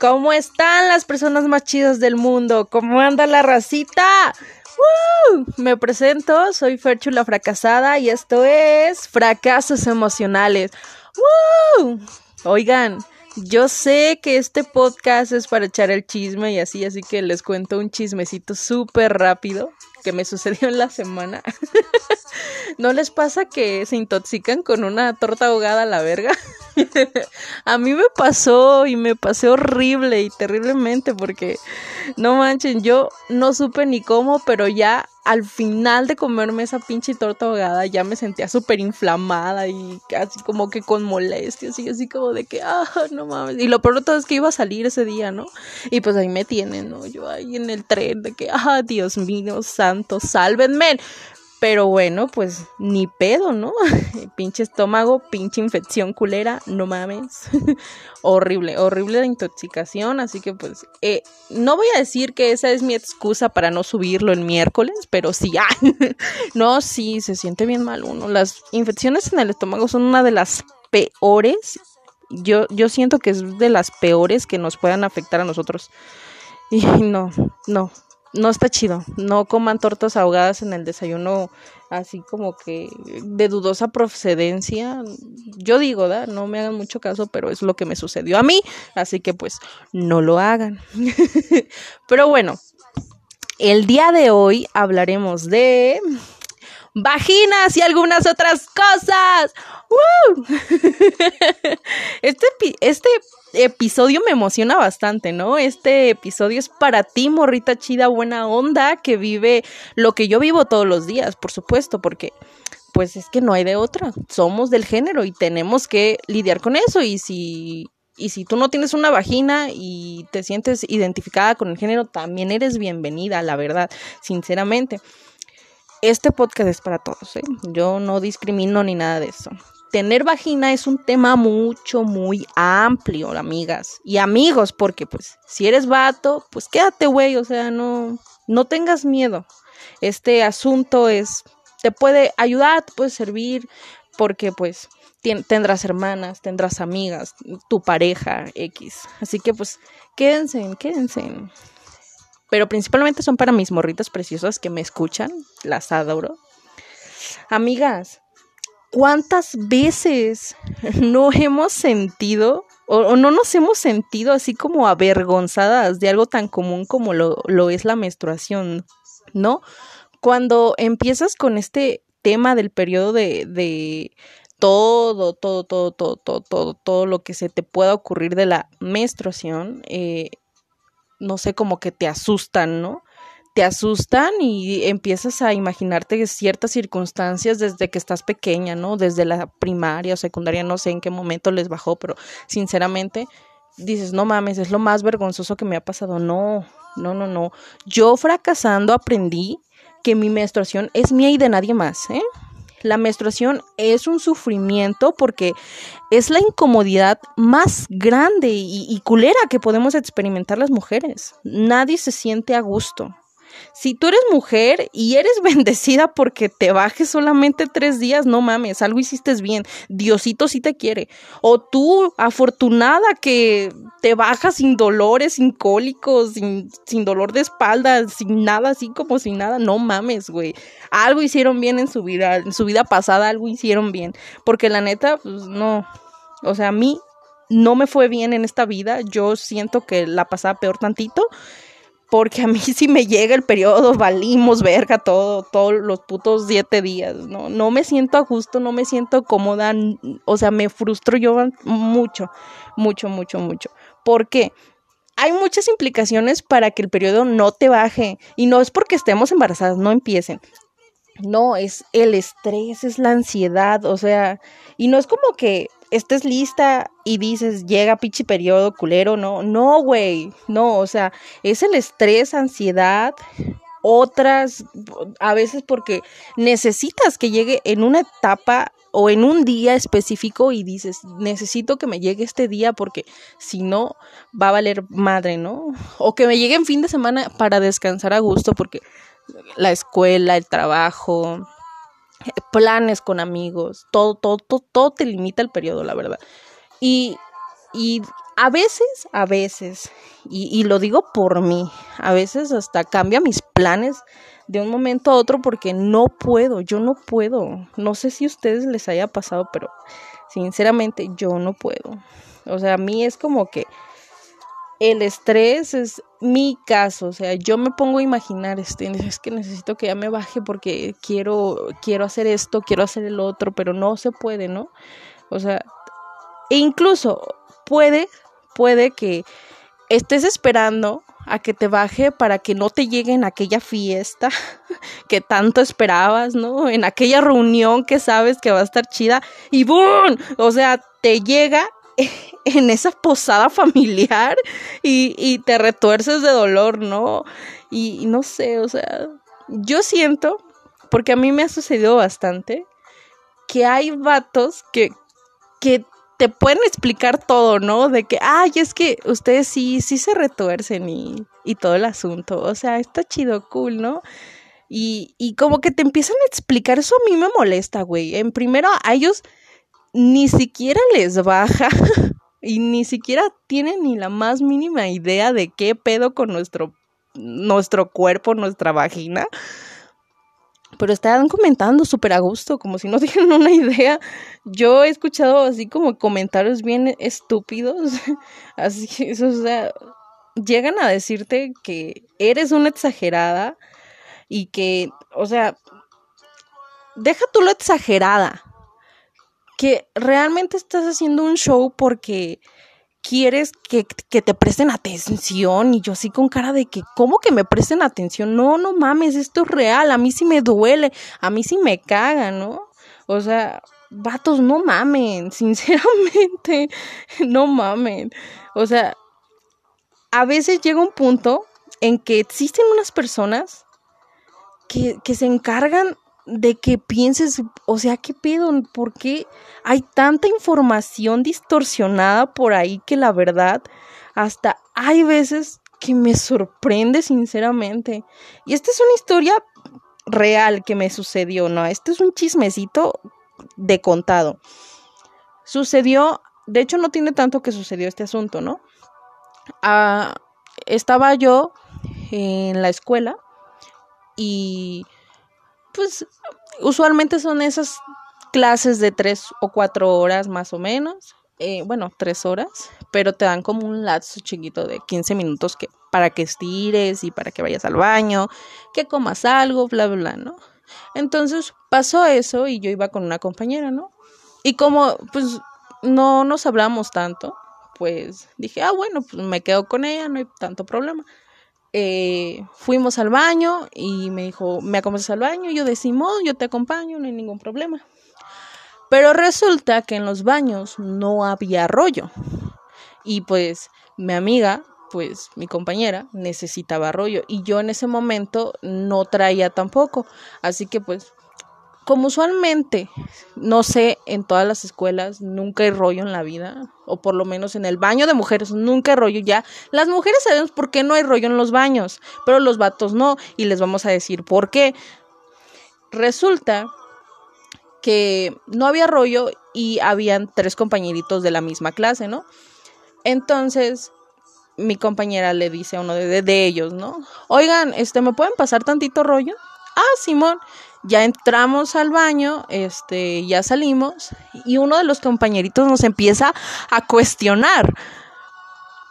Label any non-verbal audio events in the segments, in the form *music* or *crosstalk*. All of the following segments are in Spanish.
¿Cómo están las personas más chidas del mundo? ¿Cómo anda la racita? Me presento, soy Ferchu la fracasada y esto es Fracasos Emocionales. Oigan, yo sé que este podcast es para echar el chisme y así, así que les cuento un chismecito súper rápido que me sucedió en la semana. *laughs* ¿No les pasa que se intoxican con una torta ahogada a la verga? *laughs* a mí me pasó y me pasé horrible y terriblemente porque no manchen, yo no supe ni cómo, pero ya al final de comerme esa pinche torta ahogada ya me sentía súper inflamada y casi como que con molestias y así como de que, ah, no mames. Y lo peor de todo es que iba a salir ese día, ¿no? Y pues ahí me tienen, ¿no? Yo ahí en el tren de que, ah, Dios mío, santo, sálvenme. Pero bueno, pues ni pedo, ¿no? *laughs* pinche estómago, pinche infección culera, no mames. *laughs* horrible, horrible la intoxicación. Así que pues, eh, no voy a decir que esa es mi excusa para no subirlo el miércoles, pero sí, *laughs* ah, no, sí, se siente bien mal uno. Las infecciones en el estómago son una de las peores. Yo, yo siento que es de las peores que nos puedan afectar a nosotros. Y no, no, no está chido. No coman tortas ahogadas en el desayuno así como que de dudosa procedencia. Yo digo, ¿da? No me hagan mucho caso, pero es lo que me sucedió a mí. Así que pues no lo hagan. *laughs* pero bueno, el día de hoy hablaremos de vaginas y algunas otras cosas. *laughs* Este, este episodio me emociona bastante, ¿no? Este episodio es para ti, morrita chida, buena onda, que vive lo que yo vivo todos los días, por supuesto, porque pues es que no hay de otra. Somos del género y tenemos que lidiar con eso. Y si, y si tú no tienes una vagina y te sientes identificada con el género, también eres bienvenida, la verdad, sinceramente. Este podcast es para todos, ¿eh? Yo no discrimino ni nada de eso tener vagina es un tema mucho, muy amplio, amigas y amigos, porque pues si eres vato, pues quédate, güey, o sea, no, no tengas miedo. Este asunto es, te puede ayudar, te puede servir, porque pues tendrás hermanas, tendrás amigas, tu pareja X. Así que pues quédense, quédense. Pero principalmente son para mis morritas preciosas que me escuchan, las adoro. Amigas, ¿Cuántas veces *laughs* no hemos sentido o, no nos hemos sentido así como avergonzadas de algo tan común como lo, lo es la menstruación, ¿no? Cuando empiezas con este tema del periodo de, de todo, todo, todo, todo, todo, todo, todo lo que se te pueda ocurrir de la menstruación, eh, no sé, como que te asustan, ¿no? te asustan y empiezas a imaginarte ciertas circunstancias desde que estás pequeña, ¿no? Desde la primaria o secundaria, no sé en qué momento les bajó, pero sinceramente dices, no mames, es lo más vergonzoso que me ha pasado. No, no, no, no. Yo fracasando aprendí que mi menstruación es mía y de nadie más, ¿eh? La menstruación es un sufrimiento porque es la incomodidad más grande y, culera que podemos experimentar las mujeres. Nadie se siente a gusto. Si tú eres mujer y eres *laughs* bendecida porque te bajes solamente tres días, no mames, algo hiciste bien. Diosito sí te quiere. O tú, afortunada que te bajas sin dolores, sin cólicos, sin, sin dolor de espalda, sin nada, así como sin nada, no mames, güey. Algo hicieron bien en su vida, en su vida pasada, algo hicieron bien. Porque la neta, pues no. O sea, a mí no me fue bien en esta vida. Yo siento que la pasaba peor tantito porque a mí *laughs* si me llega el periodo, valimos verga todo, todos los putos siete días, ¿no? No me siento a gusto, no me siento cómoda, o sea, me frustro yo mucho, mucho, mucho, mucho. ¿Por qué? Hay muchas implicaciones para que el periodo no te baje y no es porque estemos embarazadas, no empiecen. No, es el estrés, es la ansiedad, o sea, y no es como que estés lista y dices, llega pinche periodo culero, no, no, güey, no, o sea, es el estrés, ansiedad, otras, a veces porque necesitas que llegue en una etapa o en un día específico y dices, necesito que me llegue este día porque si no, va a valer madre, ¿no? O que me llegue en fin de semana para descansar a gusto porque la escuela, el trabajo, planes con amigos, todo, todo, todo, todo te limita el periodo, la verdad. Y, y a veces, a veces, y, y, lo digo por mí, a veces hasta cambia mis planes de un momento a otro porque no puedo, yo no puedo. No sé si a ustedes les haya pasado, pero sinceramente yo no puedo. O sea, a mí es como que el estrés es mi caso, o sea, yo me pongo a imaginar, este, es que necesito que ya me baje porque quiero, quiero hacer esto, quiero hacer el otro, pero no se puede, ¿no? O sea, e incluso puede, puede que estés esperando a que te baje para que no te llegue en aquella fiesta *laughs* que tanto esperabas, ¿no? En aquella reunión que sabes que va a estar chida y ¡boom! O sea, te llega *laughs* en esa posada familiar y, te retuerces de dolor, ¿no? Y, no sé, o sea, yo siento, porque a mí me ha sucedido bastante, que hay vatos que, que te pueden explicar todo, ¿no? De que, ay, es que ustedes sí, sí se retuercen y, todo el asunto. O sea, está chido, cool, ¿no? Y, y como que te empiezan a explicar, eso a mí me molesta, güey. En primero, ellos ni siquiera les baja *laughs* y ni siquiera tienen ni la más mínima idea de qué pedo con nuestro, nuestro cuerpo, nuestra vagina. Pero están comentando súper a gusto, como si no *laughs* tienen una idea. Yo he escuchado así como comentarios bien estúpidos. *laughs* Así, o sea, llegan a decirte que eres una exagerada y que, o sea, deja tú lo exagerada que realmente estás haciendo un show porque quieres que, te presten atención y yo así con cara de que, ¿cómo que me presten atención? No, no mames, esto es real, a mí sí me duele, a mí sí me caga, ¿no? O sea, vatos, no mamen, *laughs* sinceramente, no mamen. O sea, a veces llega un punto en que existen unas personas que, que se encargan de que pienses, o sea, ¿qué pedo? ¿Por qué hay tanta información distorsionada por ahí que la verdad hasta hay veces que me sorprende sinceramente? Y esta es una historia real que me sucedió, ¿no? Este es un chismecito de contado. Sucedió, de hecho no tiene tanto que sucedió este asunto, ¿no? Ah, estaba yo en la escuela y pues usualmente son esas clases de tres o cuatro horas más o menos. Eh, bueno, tres horas, pero te dan como un lazo chiquito de 15 minutos que, para que estires y para que vayas al baño, que comas algo, bla, bla, bla, ¿no? Entonces pasó eso y yo iba con una compañera, ¿no? Y como pues no nos hablamos tanto, pues dije, ah, bueno, pues me quedo con ella, no hay tanto problema. Eh, fuimos al baño y me dijo, ¿me acompañas al baño? Y yo decimos, yo te acompaño, no hay ningún problema. Pero resulta que en los baños no había rollo. Y pues mi amiga, pues mi compañera, necesitaba rollo. Y yo en ese momento no traía tampoco. Así que pues como usualmente, no sé, en todas las escuelas nunca hay rollo en la vida, o por lo menos en el baño de mujeres nunca hay rollo ya. Las mujeres sabemos por qué no hay rollo en los baños, pero los vatos no, y les vamos a decir por qué. Resulta que no había rollo y habían tres compañeritos de la misma clase, ¿no? Entonces, mi compañera le dice a uno de, de ellos, ¿no? Oigan, este, ¿me pueden pasar tantito rollo? Ah, Simón ya entramos al baño, este, ya salimos y uno de los compañeritos nos empieza a cuestionar.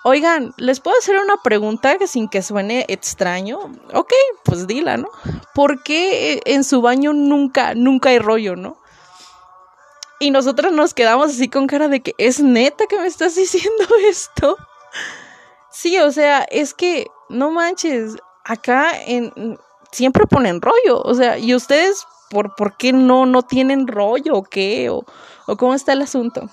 Oigan, ¿les puedo hacer una pregunta que sin que suene extraño? Ok, pues dila, ¿no? ¿Por qué en su baño nunca, nunca hay rollo, no? Y nosotros nos quedamos así con cara de que es neta que me estás *laughs* diciendo esto. Sí, o sea, es que no manches, acá en siempre ponen rollo, o sea, y ustedes, ¿por, por qué no, no tienen rollo o qué? O, cómo está el asunto.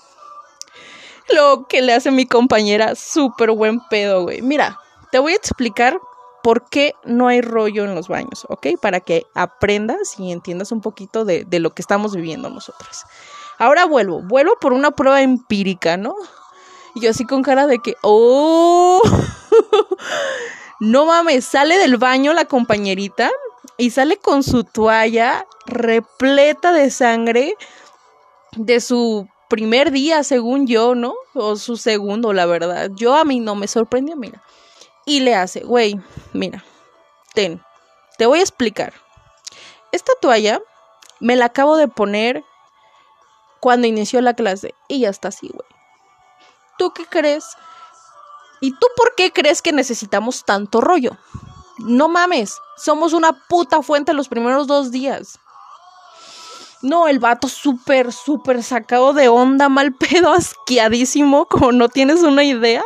Lo que le hace mi compañera, súper buen pedo, güey. Mira, te voy a explicar por qué no hay rollo en los baños, ¿ok? Para que aprendas y entiendas un poquito de, de lo que estamos viviendo nosotros. Ahora vuelvo, vuelvo por una prueba empírica, ¿no? Y yo así con cara de que, oh, *laughs* No mames, sale del baño la compañerita y sale con su toalla repleta de sangre de su primer día, según yo, ¿no? O su segundo, la verdad. Yo a mí no me sorprendió, mira. Y le hace, güey, mira, ten, te voy a explicar. Esta toalla me la acabo de poner cuando inició la clase y ya está así, güey. ¿Tú qué crees? ¿Y tú por qué crees que necesitamos tanto rollo? No mames, somos una puta fuente los primeros dos días. No, el vato súper, súper sacado de onda, mal pedo, *laughs* asqueadísimo, como no tienes una idea.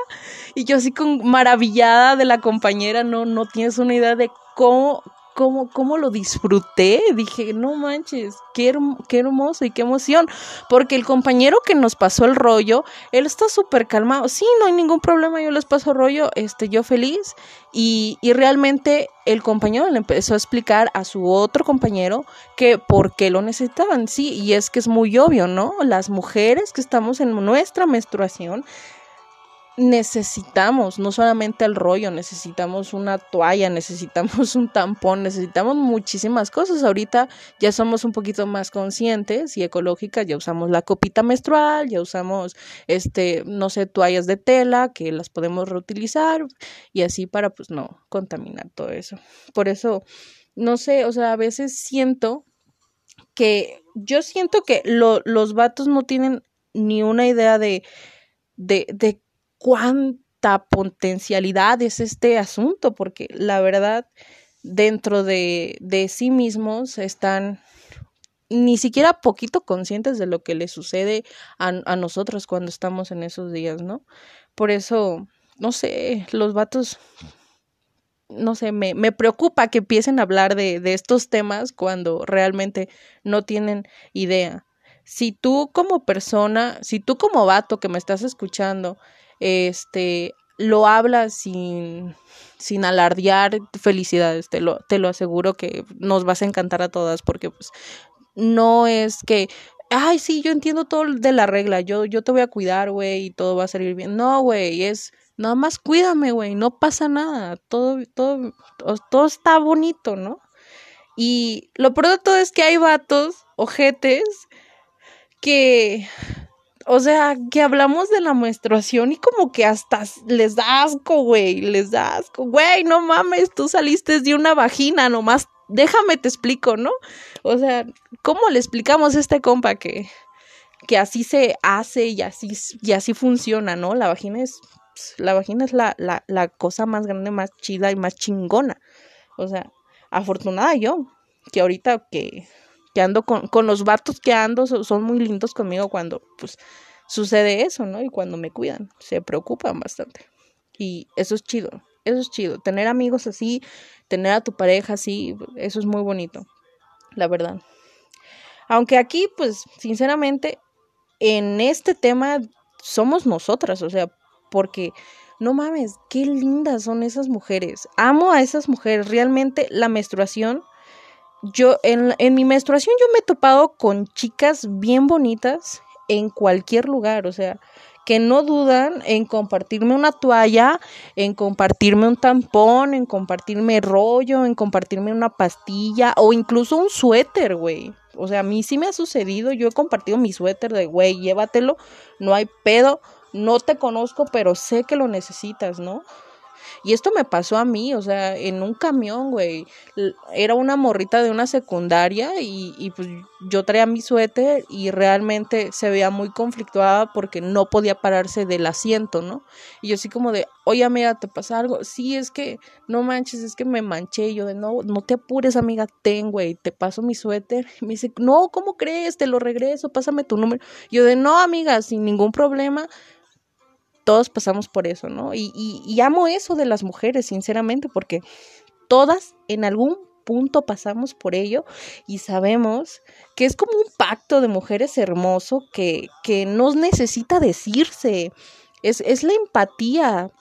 Y yo así con maravillada de la compañera, no, no tienes una idea de cómo, cómo, cómo lo disfruté. Dije, no manches, qué, hermoso y qué emoción. Porque el compañero que nos pasó el rollo, él está súper calmado. Sí, no hay ningún problema, yo les paso rollo, este, yo feliz. Y, y realmente el compañero le empezó a explicar a su otro compañero que por qué lo necesitaban. Sí, y es que es muy obvio, ¿no? Las mujeres que estamos en nuestra menstruación necesitamos no solamente el rollo, necesitamos una toalla, *laughs* necesitamos un tampón, necesitamos muchísimas cosas. Ahorita ya somos un poquito más conscientes y ecológicas, ya usamos la copita menstrual, ya usamos este, no sé, toallas de tela que las podemos reutilizar y así para pues no contaminar todo eso. Por eso no sé, o sea, a veces siento que yo siento que los vatos no tienen ni una idea de de, de cuánta potencialidad es este asunto, porque la verdad, dentro de, de sí mismos están ni siquiera poquito conscientes de lo que les sucede a, a nosotros cuando estamos en esos días, ¿no? Por eso, no sé, los vatos no sé, me, me, preocupa que empiecen a hablar de, de, estos temas cuando realmente no tienen idea. Si tú como persona, si tú como vato que me estás escuchando, este, lo habla sin, sin alardear felicidades, te lo, te lo aseguro que nos vas a encantar a todas porque pues no es que, ay, sí, yo entiendo todo de la regla, yo, yo te voy a cuidar, güey, y todo va a salir bien. No, güey, es, nada más cuídame, güey, no pasa nada, todo, todo, todo está bonito, ¿no? Y lo peor de todo es que hay vatos, ojetes, que o sea, que hablamos de la menstruación y como que hasta les da asco, güey, les da asco. Güey, no mames, tú saliste de una vagina, nomás déjame te explico, ¿no? O sea, ¿cómo le explicamos a este compa que, que así se hace y así, y así funciona, ¿no? La vagina es, la vagina es la, la, la cosa más grande, más chida y más chingona. O sea, afortunada yo, que ahorita que que ando con, con los vatos que ando son muy lindos conmigo cuando pues sucede eso, ¿no? Y cuando me cuidan, se preocupan bastante. Y eso es chido, eso es chido. Tener amigos así, tener a tu pareja así, eso es muy bonito, la verdad. Aunque aquí, pues, sinceramente, en este tema somos nosotras, o sea, porque no mames, qué lindas son esas mujeres. Amo a esas mujeres. Realmente la menstruación yo en, en mi menstruación yo me he topado con chicas bien bonitas en cualquier lugar, o sea, que no dudan en compartirme una toalla, en compartirme un tampón, en compartirme rollo, en compartirme una pastilla o incluso un suéter, güey. O sea, a mí sí me ha sucedido, yo he compartido mi suéter de, güey, llévatelo, no hay pedo, no te conozco, pero sé que lo necesitas, ¿no? Y esto me pasó a mí, o sea, en un camión, güey. Era una morrita de una secundaria y, y pues yo traía mi suéter y realmente se veía muy conflictuada porque no podía pararse del asiento, ¿no? Y yo así como de, oye amiga, ¿te pasa algo? Sí, es que, no manches, es que me manché. Y yo de, no, no te apures amiga, ten, güey, te paso mi suéter. Y me dice, no, ¿cómo crees? Te lo regreso, pásame tu número. Yo de, no amiga, sin ningún problema todos pasamos por eso, ¿no? Y, y, amo eso de las mujeres, sinceramente, porque todas en algún punto pasamos por ello y sabemos que es como un pacto de mujeres hermoso que, que nos necesita decirse. Es, es la empatía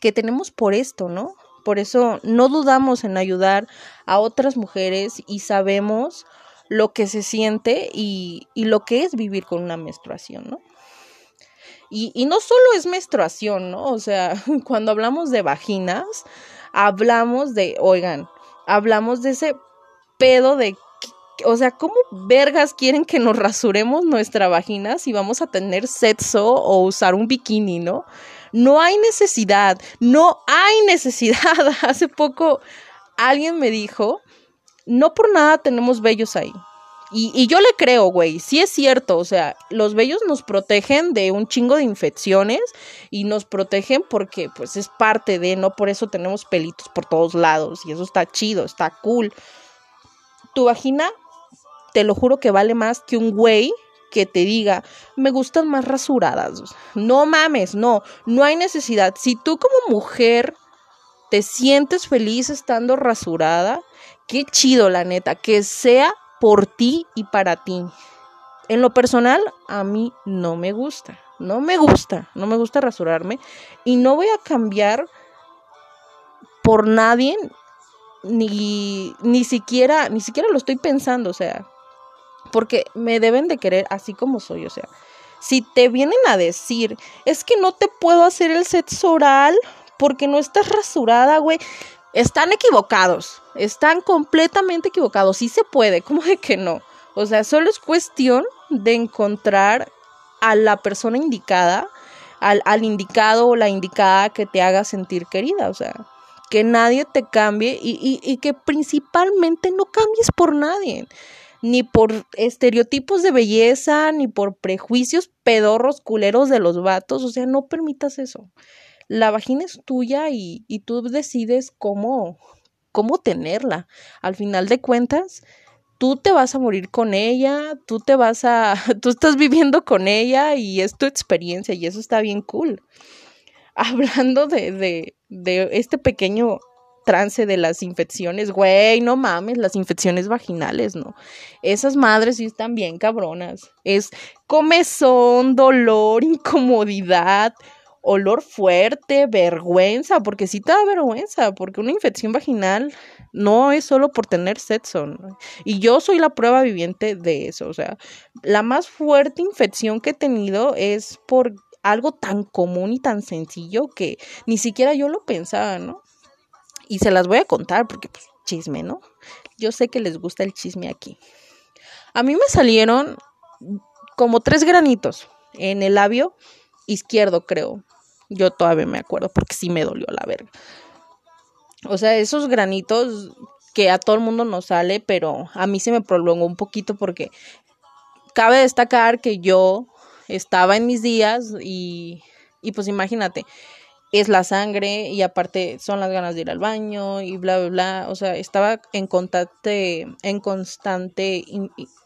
que tenemos por esto, ¿no? Por eso no dudamos en ayudar a otras mujeres y sabemos lo que se siente y, y lo que es vivir con una menstruación, ¿no? Y, y no solo es menstruación, ¿no? O sea, *laughs* cuando hablamos de vaginas, hablamos de, oigan, hablamos de ese pedo de O sea, ¿cómo vergas quieren que nos rasuremos nuestra vagina si vamos a tener sexo o usar un bikini, no? No hay necesidad, no hay *laughs* necesidad. Hace poco alguien me dijo, no por nada tenemos vellos ahí. Y, yo le creo, güey, sí es cierto, o sea, los vellos nos protegen de un chingo de infecciones y nos protegen porque pues es parte de, no por eso tenemos pelitos por todos lados y eso está chido, está cool. Tu vagina, te lo juro que vale más que un güey que te diga, me gustan más rasuradas. No mames, no, no hay necesidad. Si tú como mujer te sientes feliz estando rasurada, qué chido, la neta, que sea por ti y para ti. En lo personal, a mí no me gusta, no me gusta, no me gusta rasurarme y no voy a cambiar por nadie ni ni siquiera ni siquiera lo estoy pensando, o sea, porque me deben de querer así como soy, o sea, si te vienen a decir, es que no te puedo hacer el sexo oral porque no estás rasurada, güey, están equivocados, están completamente equivocados. Sí se puede, *laughs* ¿cómo de que no? O sea, solo es cuestión de encontrar a la persona indicada, al, al indicado o la indicada que te haga sentir querida. O sea, que nadie te cambie y, y, y que principalmente no cambies por nadie ni por estereotipos de belleza, ni por prejuicios pedorros, culeros de los vatos, o sea, no permitas eso la vagina es tuya y, y tú decides cómo, cómo tenerla. Al final de cuentas, tú te vas a morir con ella, tú te vas a, *laughs* tú estás viviendo con ella y es tu experiencia y eso está bien cool. *laughs* Hablando de, de, de este pequeño trance de las infecciones, güey, no mames, las infecciones vaginales, ¿no? Esas madres sí están bien cabronas. Es comezón, dolor, incomodidad, olor fuerte, vergüenza, porque sí te da vergüenza, porque una infección vaginal no es solo por tener sexo. Y yo soy la prueba viviente de eso. O sea, la más fuerte infección que he tenido es por algo tan común y tan sencillo que ni siquiera yo lo pensaba, ¿no? Y se las voy a contar porque, pues, chisme, ¿no? Yo sé que les gusta el chisme aquí. A mí me salieron como tres granitos en el labio izquierdo, creo. Yo todavía me acuerdo porque sí me dolió la verga. O sea, esos granitos que a todo el mundo nos sale, pero a mí se me prolongó un poquito porque cabe destacar que yo estaba en mis días y, y pues imagínate, es la sangre y aparte son las ganas de ir al baño y bla, bla, bla. O sea, estaba en constante, en constante,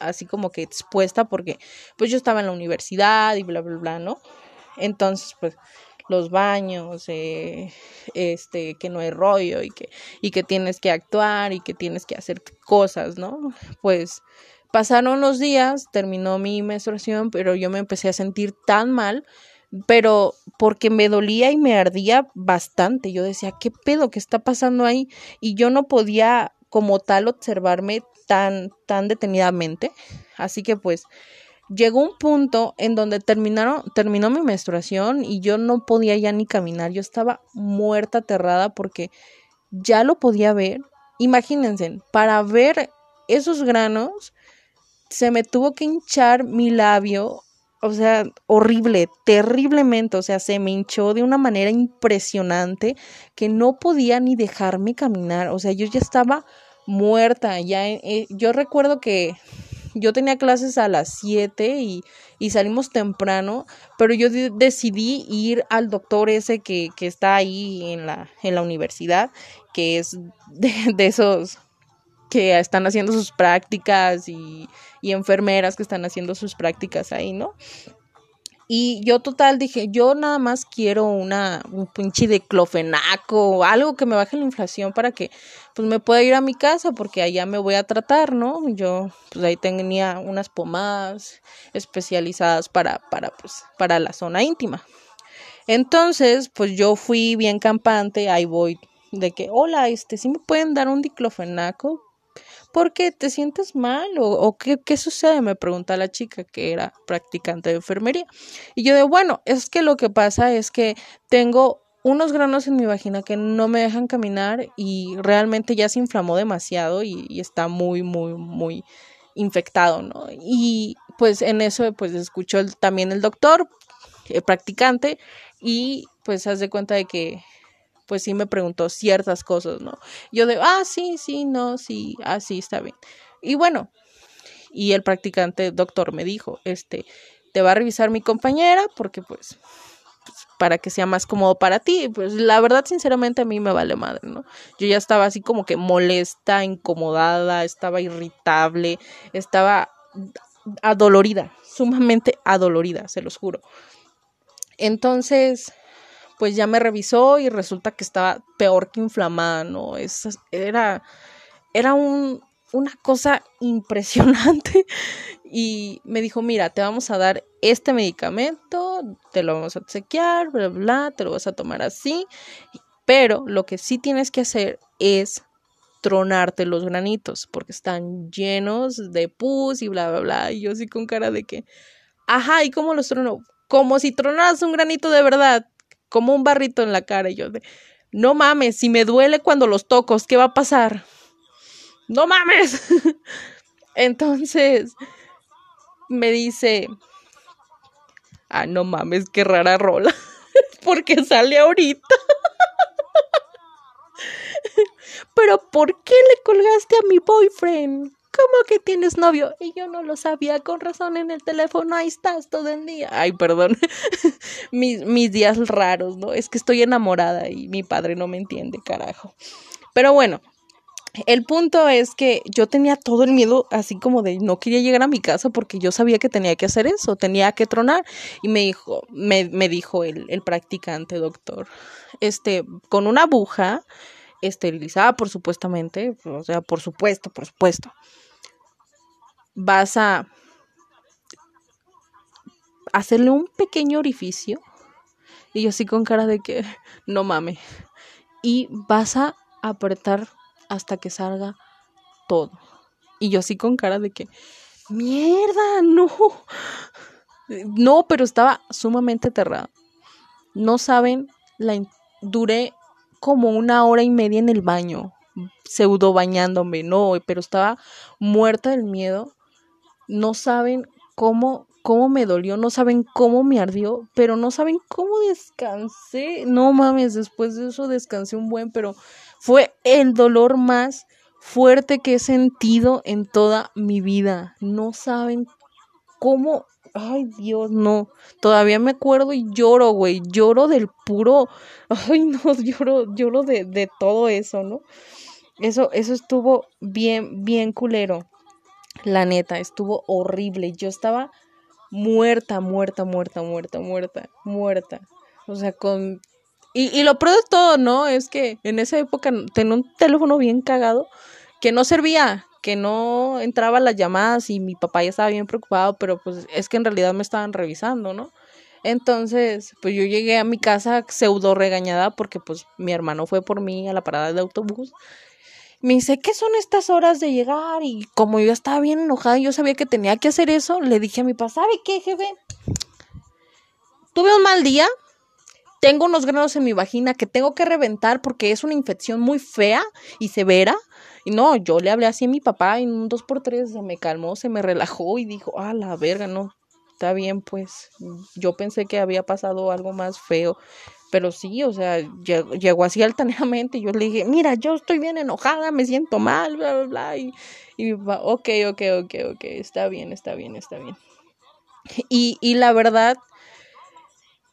así como que expuesta porque pues yo estaba en la universidad y bla, bla, bla, ¿no? Entonces, pues los baños, eh, este, que no hay rollo y que, y que tienes que actuar y que tienes que hacer cosas, ¿no? Pues pasaron los días, terminó mi menstruación, pero yo me empecé a sentir tan mal, pero porque me dolía y me ardía bastante. Yo decía, ¿qué pedo? ¿Qué está pasando ahí? Y yo no podía como tal observarme tan, tan detenidamente. Así que pues llegó un punto en donde terminaron, terminó mi menstruación y yo no podía ya ni caminar. Yo estaba muerta, aterrada porque ya lo podía ver. Imagínense, para ver esos granos se me tuvo que hinchar mi labio, o sea, horrible, terriblemente, o sea, se me hinchó de una manera impresionante que no podía ni dejarme caminar, o sea, yo ya estaba muerta, ya eh, yo recuerdo que yo tenía clases a las 7 y, y, salimos temprano, pero yo decidí ir al doctor ese que, que está ahí en la, en la universidad, que es *laughs* de, de esos que están haciendo sus prácticas y, y enfermeras que están haciendo sus prácticas ahí, ¿no? Y yo total dije, yo nada más quiero una, un pinche de clofenaco, algo que me baje la inflación para que pues me pueda ir a mi casa porque allá me voy a tratar, ¿no? Yo pues ahí tenía unas pomadas especializadas para, para, pues, para la zona íntima. Entonces, pues yo fui bien campante, ahí voy de que, hola, este, ¿sí me pueden dar un diclofenaco? Porque te sientes mal o, qué, qué, sucede, me pregunta la chica que era practicante de enfermería. Y yo de, bueno, es que lo que pasa es que tengo unos granos en mi vagina que no me dejan caminar y realmente ya se inflamó demasiado y, está muy, muy, muy infectado, ¿no? Y pues en eso pues escuchó también el doctor, el practicante, y pues haz de cuenta de que pues sí me preguntó ciertas cosas, ¿no? Yo de, ah, sí, sí, no, sí, ah, sí, está bien. Y bueno, y el practicante doctor me dijo, este, te va a revisar mi compañera porque pues, pues, para que sea más cómodo para ti. Pues la verdad, sinceramente, a mí me vale madre, ¿no? Yo ya estaba así como que molesta, incomodada, estaba irritable, estaba adolorida, sumamente adolorida, se los juro. Entonces, pues ya me revisó y resulta que estaba peor que inflamada, ¿no? Es, era, era un, una cosa impresionante *laughs* y me dijo, mira, te vamos a dar este medicamento, te lo vamos a chequear, bla, bla, te lo vas a tomar así, pero lo que sí tienes que hacer es tronarte los granitos porque están llenos de pus y bla, bla, bla. Y yo así con cara de que, ajá, ¿y cómo los trono? Como si tronaras un granito de verdad, como un barrito en la cara. Y yo de, no mames, si me duele cuando los tocos, ¿qué va a pasar? no mames. *laughs* Entonces me dice, ah, no mames, qué rara rola, *laughs* porque sale ahorita. *laughs* Pero ¿por qué le colgaste a mi boyfriend? ¿Cómo que tienes novio? Y yo no lo sabía, con razón en el teléfono, ahí estás todo el día. Ay, perdón, *laughs* mis, mis días raros, ¿no? Es que estoy enamorada y mi padre no me entiende, carajo. Pero bueno, el punto es que yo tenía todo el miedo así como de no quería llegar a mi casa porque yo sabía que tenía que hacer eso, tenía que tronar. Y me dijo, me, me dijo el, el practicante, doctor, este, con una aguja esterilizada, por supuestamente, o sea, por supuesto, por supuesto, vas a hacerle un pequeño orificio. Y yo así con cara de que no mames. Y vas a apretar hasta que salga todo. Y yo así con cara de que, mierda, no. No, pero estaba sumamente aterrada. No saben, la duré como una hora y media en el baño, pseudo bañándome, no, pero estaba muerta del miedo. No saben cómo cómo me dolió, no saben cómo me ardió, pero no saben cómo descansé. No mames, después de eso descansé un buen, pero fue el dolor más fuerte que he sentido en toda mi vida. No saben cómo... Ay, Dios, no. Todavía me acuerdo y lloro, güey. Lloro del puro... Ay, no, *laughs* lloro, lloro de, de todo eso, ¿no? Eso, eso estuvo bien, bien culero. La neta, estuvo horrible. Yo estaba muerta, muerta, muerta, muerta, muerta, muerta. O sea, con y, y lo peor de todo, ¿no? Es que en esa época tenía un teléfono bien cagado que no servía, que no entraba las llamadas y mi papá ya estaba bien preocupado, pero pues es que en realidad me estaban revisando, ¿no? Entonces, pues yo llegué a mi casa pseudo regañada porque pues mi hermano fue por mí a la parada de autobús. Me dice, ¿qué son estas horas de llegar? Y como yo estaba bien enojada y yo sabía que tenía que hacer eso, le dije a mi papá, ¿sabe qué, jefe? Tuve un mal día, tengo unos granos en mi vagina que tengo que reventar porque es una infección muy fea y severa. Y no, yo le hablé así a mi papá y en un dos por tres se me calmó, se me relajó y dijo, ah, la verga, no, está bien, pues yo pensé que había pasado algo más feo. Pero sí, o sea, llegó, así altaneramente y yo le dije, mira, yo estoy bien enojada, me siento mal, bla, bla, bla. Y, y mi papá, ok, ok, ok, ok, está bien, está bien, está bien. Y, y la verdad,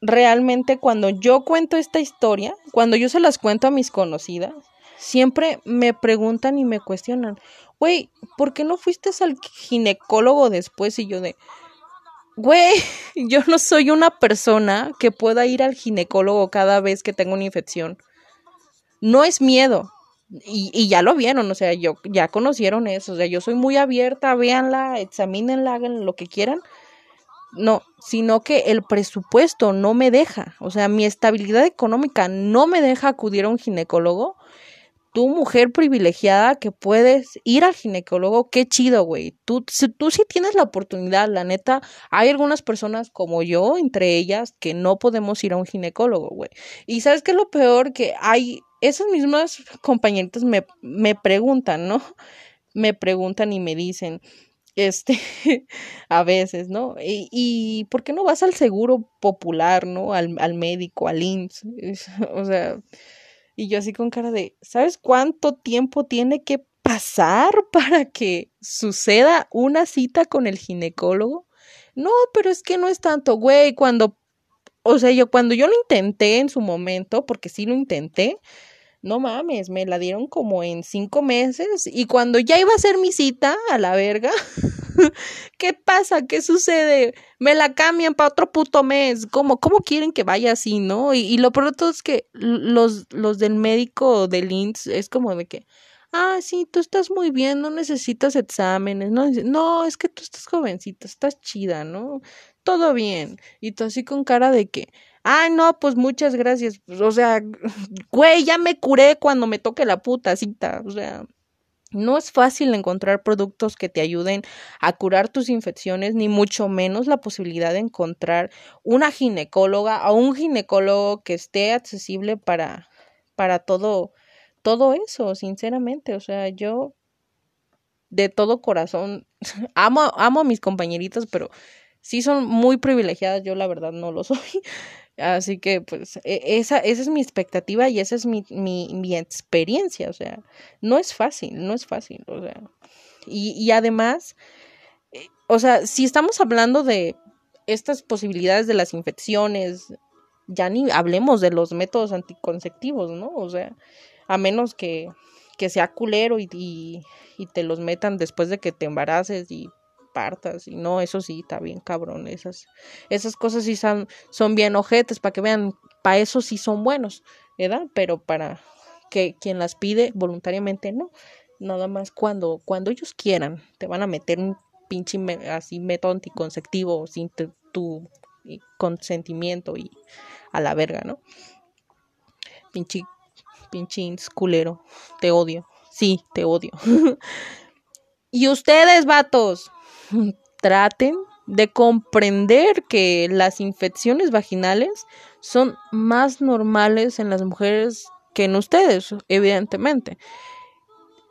realmente cuando yo cuento esta historia, cuando yo se las cuento a mis conocidas, siempre me preguntan y me cuestionan, güey, ¿por qué no fuiste al ginecólogo después? Y yo de, güey, *laughs* yo no soy una persona que pueda ir al ginecólogo cada vez que tengo una infección. No es miedo. Y, y ya lo vieron, o sea, yo, ya conocieron eso, o sea, yo soy muy abierta, véanla, examínenla, hagan lo que quieran no, sino que el presupuesto no me deja, o sea, mi estabilidad económica no me deja acudir a un ginecólogo. Tú, mujer privilegiada que puedes ir al ginecólogo, qué chido, güey. Tú, tú sí tienes la oportunidad, la neta. Hay algunas personas como yo, entre ellas, que no podemos ir a un ginecólogo, güey. Y sabes qué es lo peor, que hay, esas mismas compañeritas me, me preguntan, ¿no? *laughs* Me preguntan y me dicen, Este, *laughs* a veces, ¿no? Y, y, ¿por qué no vas al seguro popular, ¿no? Al, al médico, al IMSS. *laughs* O sea, y yo así con cara de, ¿sabes cuánto tiempo tiene que pasar *laughs* para que suceda una cita con el ginecólogo? No, pero es que no es tanto, güey, cuando, o sea, yo cuando yo lo intenté en su momento, porque sí lo intenté, no mames, me la dieron como en cinco meses y cuando ya iba a ser mi cita a la verga, *laughs* *laughs* ¿qué pasa? ¿Qué sucede? Me la cambian para otro puto mes. ¿Cómo, cómo quieren que vaya así, no? Y, lo pronto es que los, los del médico del INS es como de que, ah, sí, tú estás muy bien, no necesitas exámenes, no, no, es que tú estás jovencita, estás chida, ¿no? Todo bien. Y tú así con cara de que, Ay, no, pues muchas gracias. O sea, *laughs* güey, ya me curé cuando me toque la puta cita. O sea, no es fácil encontrar productos que te ayuden a curar tus infecciones, ni mucho menos la posibilidad de encontrar una ginecóloga o un ginecólogo que esté accesible para, para todo, todo eso, sinceramente. O sea, yo de todo corazón *laughs* amo, amo a mis compañeritos, pero sí son muy privilegiadas. Yo la verdad no lo soy. Así que, pues, e, esa, esa es mi expectativa y esa es mi, mi, mi experiencia. O sea, no es fácil, no es fácil. O sea, y, y además, eh, o sea, si estamos hablando de estas posibilidades de las infecciones, ya ni hablemos de los métodos anticonceptivos, ¿no? O sea, a menos que, que sea culero y, y, y te los metan después de que te embaraces y partas y no, eso sí está bien cabrón, esas esas cosas sí son son bien ojetes para que vean, para eso sí son buenos, ¿verdad? Pero para que quien las pide voluntariamente no, nada más cuando cuando ellos quieran te van a meter un pinche así método anticonceptivo sin tu consentimiento y a la verga, ¿no? Pinche pinche culero, te odio. Sí, te odio. *laughs* y ustedes, vatos, *laughs* traten de comprender que las infecciones vaginales son más normales en las mujeres que en ustedes, evidentemente.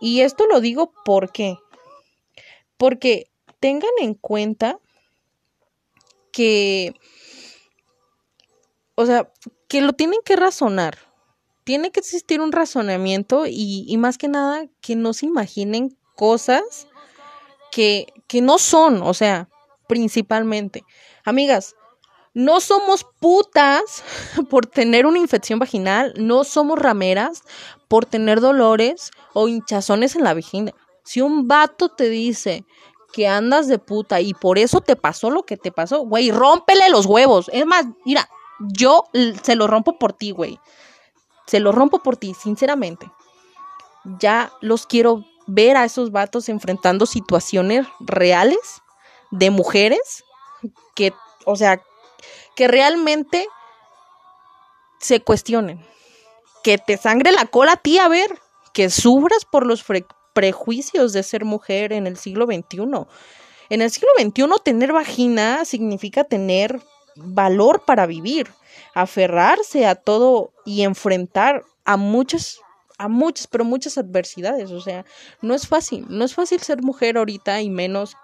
Y esto lo digo porque porque tengan en cuenta que o sea, que lo tienen que razonar. Tiene que existir un razonamiento y, y más que nada que no se imaginen cosas que, que no son, o sea, principalmente. Amigas, no somos putas *laughs* por tener una infección vaginal, no somos rameras por tener dolores o hinchazones en la vagina. Si un vato te dice que andas de puta y por eso te pasó lo que te pasó, güey, rómpele los huevos. Es más, mira, yo se lo rompo por ti, güey. Se lo rompo por ti, sinceramente. Ya los quiero ver a esos vatos enfrentando situaciones reales de mujeres que, o sea, que realmente se cuestionen. Que te sangre la cola a ti, a ver, que sufras por los prejuicios de ser mujer en el siglo XXI. En el siglo XXI tener vagina significa tener valor para vivir, aferrarse a todo y enfrentar a muchas a muchas, pero muchas adversidades. O sea, no es fácil, no es fácil ser mujer ahorita y menos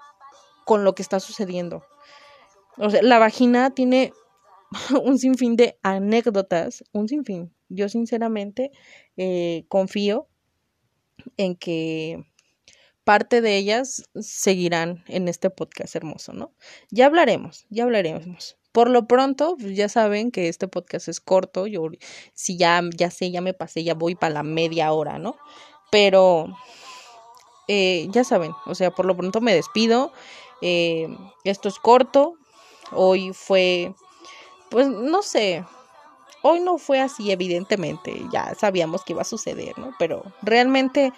con lo que está sucediendo. O sea, la vagina tiene *laughs* un sinfín de anécdotas, un sinfín. Yo sinceramente eh, confío en que parte de ellas seguirán en este podcast hermoso, ¿no? Ya hablaremos, ya hablaremos. Por lo pronto, pues, ya saben que este podcast es corto. Yo, si ya, ya sé, ya me pasé, ya voy para la media hora, ¿no? Pero eh, ya saben, o sea, por lo pronto me despido. Eh, esto es corto. Hoy fue, pues no sé, hoy no fue así, evidentemente. Ya sabíamos que iba a suceder, ¿no? Pero realmente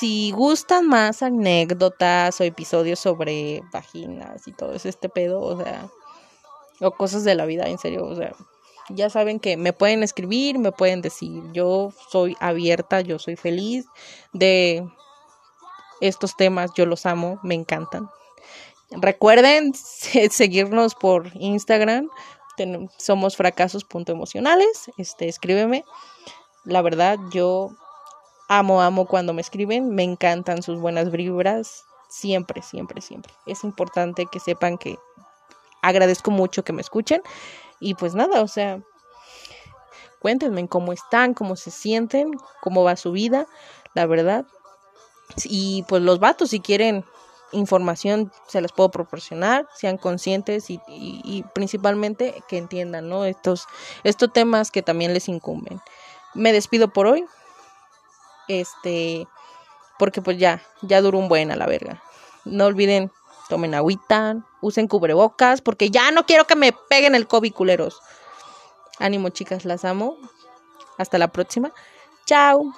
si gustan más anécdotas o episodios sobre vaginas y todo este pedo, o sea, o cosas de la vida, en serio, o sea, ya saben que me pueden escribir, me pueden decir, yo soy abierta, yo soy feliz de estos temas, yo los amo, me encantan. Recuerden seguirnos por Instagram, somos fracasos.emocionales, este, escríbeme. La verdad, yo amo, amo cuando me escriben, me encantan sus buenas vibras, Siempre, siempre, siempre. Es importante que sepan que agradezco mucho que me escuchen. Y pues nada, o sea, cuéntenme cómo están, cómo se sienten, cómo va su vida, la verdad. Y pues los vatos, si quieren información, se las puedo proporcionar, sean conscientes y, y, principalmente que entiendan, ¿no? Estos, estos temas que también les incumben. Me despido por hoy. Este, porque pues ya, ya duró un buen a la verga. No olviden, tomen agüita, usen cubrebocas, porque ya no quiero que me peguen el COVID, culeros. Ánimo, chicas, las amo. Hasta la próxima. Chao.